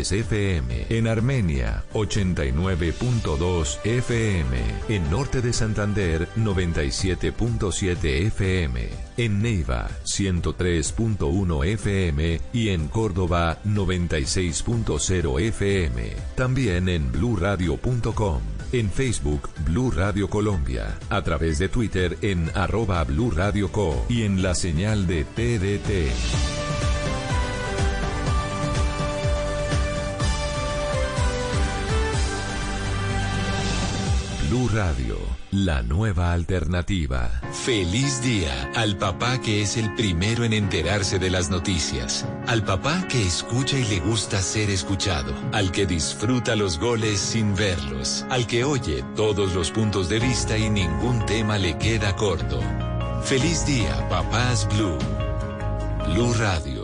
FM, en Armenia 89.2 FM, en Norte de Santander 97.7 FM, en Neiva 103.1 FM y en Córdoba 96.0 FM. También en bluradio.com, en Facebook Blue Radio Colombia, a través de Twitter en arroba Blue Co y en la señal de TDT. Radio, la nueva alternativa. Feliz día al papá que es el primero en enterarse de las noticias, al papá que escucha y le gusta ser escuchado, al que disfruta los goles sin verlos, al que oye todos los puntos de vista y ningún tema le queda corto. Feliz día, papás Blue. Blue Radio.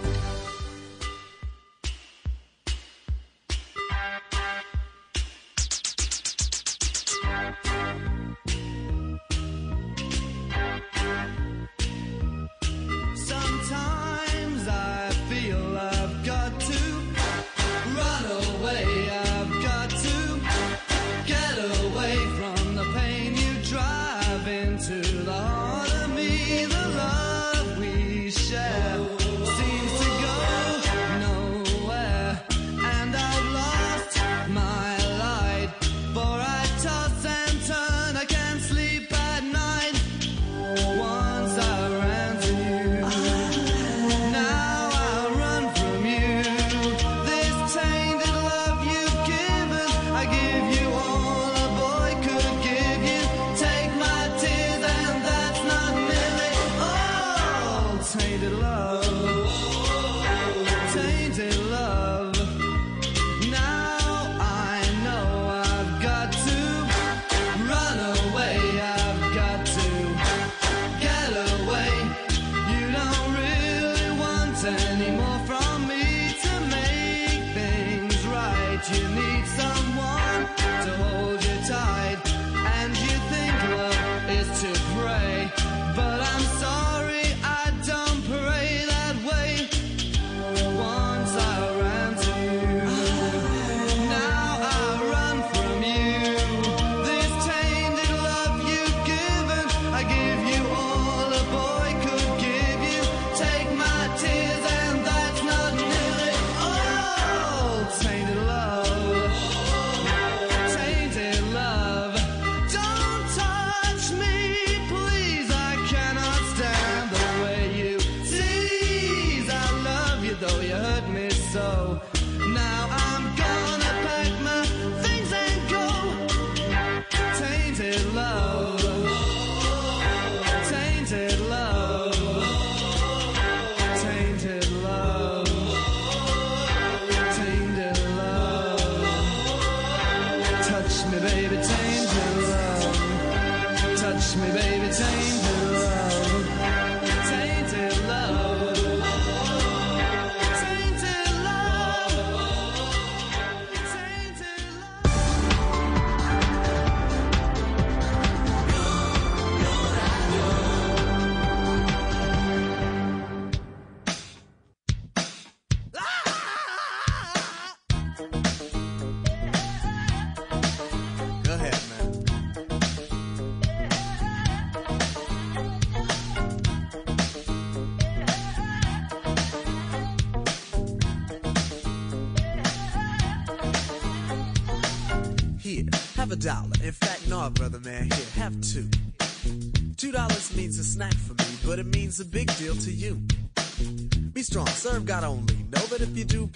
need someone to hold you.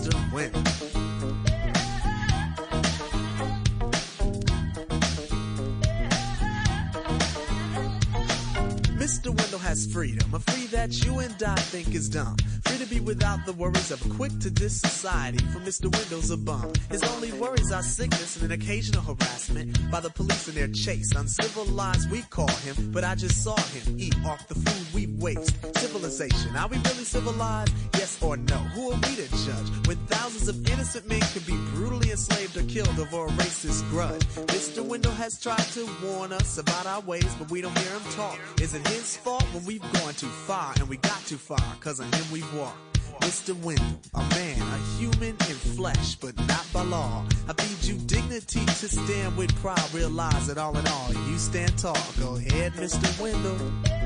just a. Mr. Wendell has freedom, a free that you and I think is dumb. Free to be without the worries of a quick to this society, for Mr. Wendell's a bum. His only worries are sickness and an occasional harassment by the police in their chase. Uncivilized, we call him, but I just saw him eat off the food we waste. Civilization, are we really civilized? Yes or no? Who are we to judge when thousands of innocent men can be brutally enslaved or killed over a racist grudge? Mr. Wendell has tried to warn us about our ways, but we don't hear him talk. Is it his fault when we've gone too far and we got too far, cause of him we've walked. Mr. Wendell, a man, a human in flesh, but not by law. I feed you dignity to stand with pride. Realize that all in all, you stand tall. Go ahead, Mr. Wendell.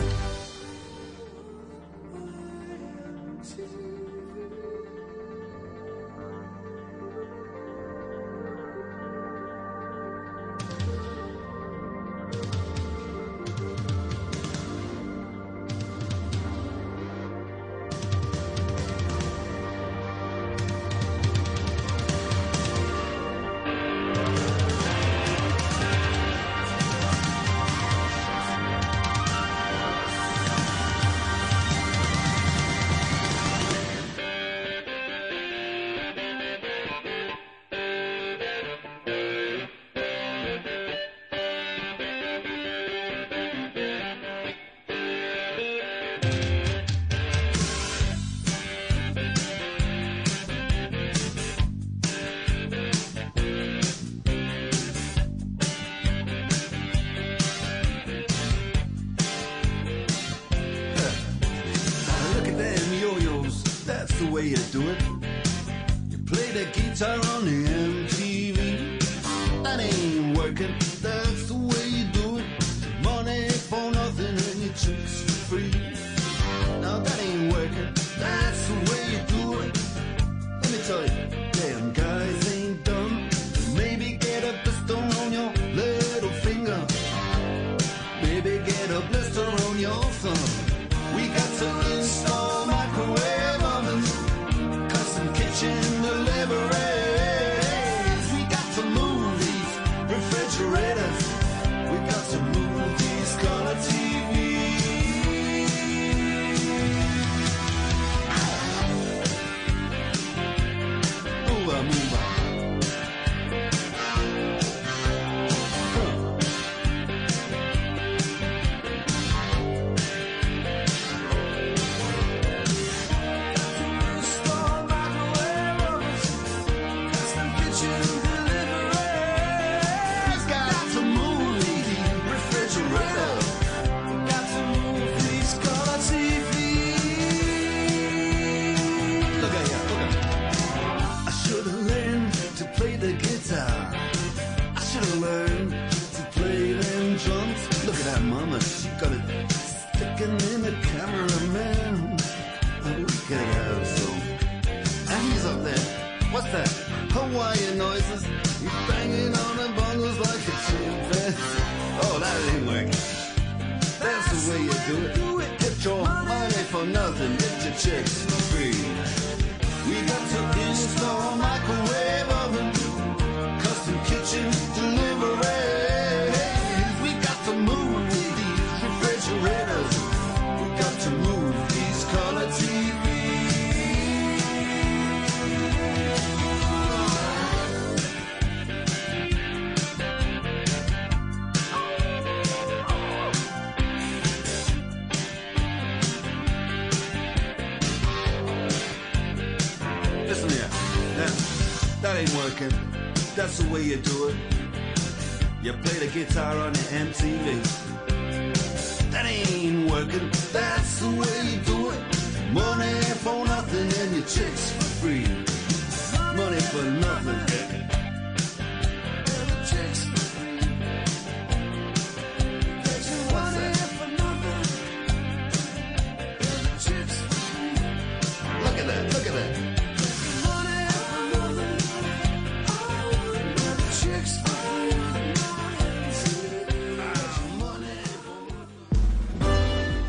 guitar on the MTV. That ain't working, that's the way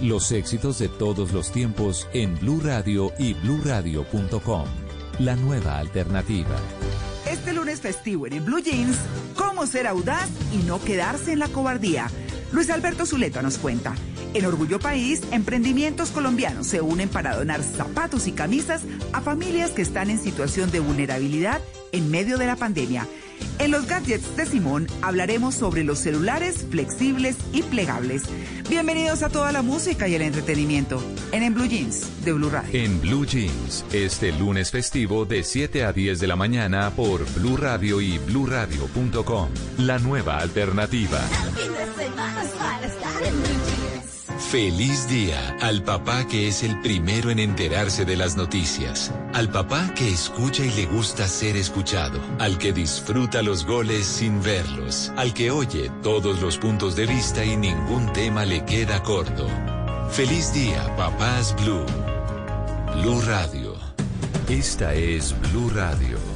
Los éxitos de todos los tiempos en Blue Radio y bluradio.com. La nueva alternativa. Este lunes festivo en el Blue Jeans, cómo ser audaz y no quedarse en la cobardía. Luis Alberto Zuleta nos cuenta. En Orgullo País, emprendimientos colombianos se unen para donar zapatos y camisas a familias que están en situación de vulnerabilidad en medio de la pandemia. En los gadgets de Simón hablaremos sobre los celulares flexibles y plegables. Bienvenidos a toda la música y el entretenimiento en En Blue Jeans de Blue Radio. En Blue Jeans, este lunes festivo de 7 a 10 de la mañana por Blue Radio y bluradio.com. La nueva alternativa. Feliz día al papá que es el primero en enterarse de las noticias, al papá que escucha y le gusta ser escuchado, al que disfruta los goles sin verlos, al que oye todos los puntos de vista y ningún tema le queda corto. Feliz día, papás Blue. Blue Radio. Esta es Blue Radio.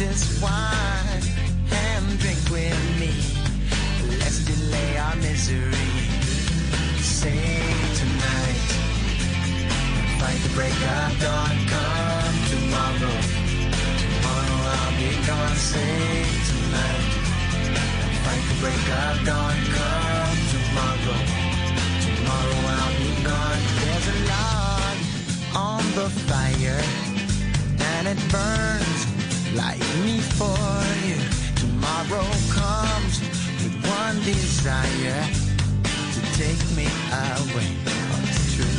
This wine and drink with me. Let's delay our misery. Say tonight, fight the break of dawn. Come tomorrow, tomorrow I'll be gone. Say tonight, fight the break of dawn. Come tomorrow, tomorrow I'll be gone. There's a log on the fire, and it burns like me for you. Tomorrow comes with one desire to take me away. Oh, it's true.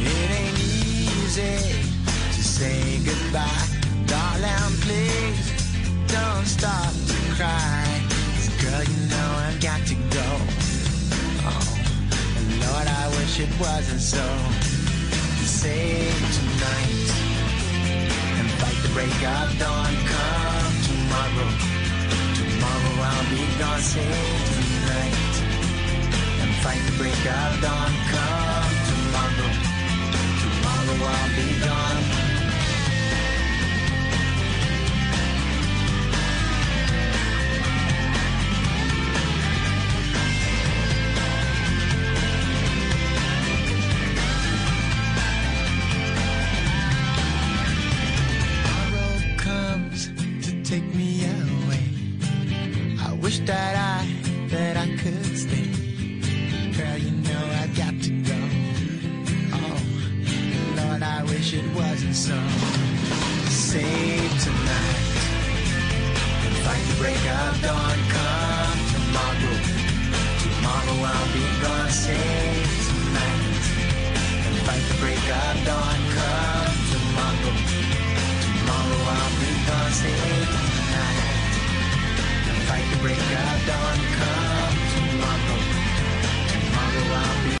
It ain't easy to say goodbye, darling. Please don't stop to cry. 'Cause girl, you know I've got to go. Oh, and Lord, I wish it wasn't so. Fight the break of dawn. Come tomorrow. Tomorrow I'll be gone. Save tonight and fight the break of dawn. Come tomorrow. Tomorrow I'll be gone.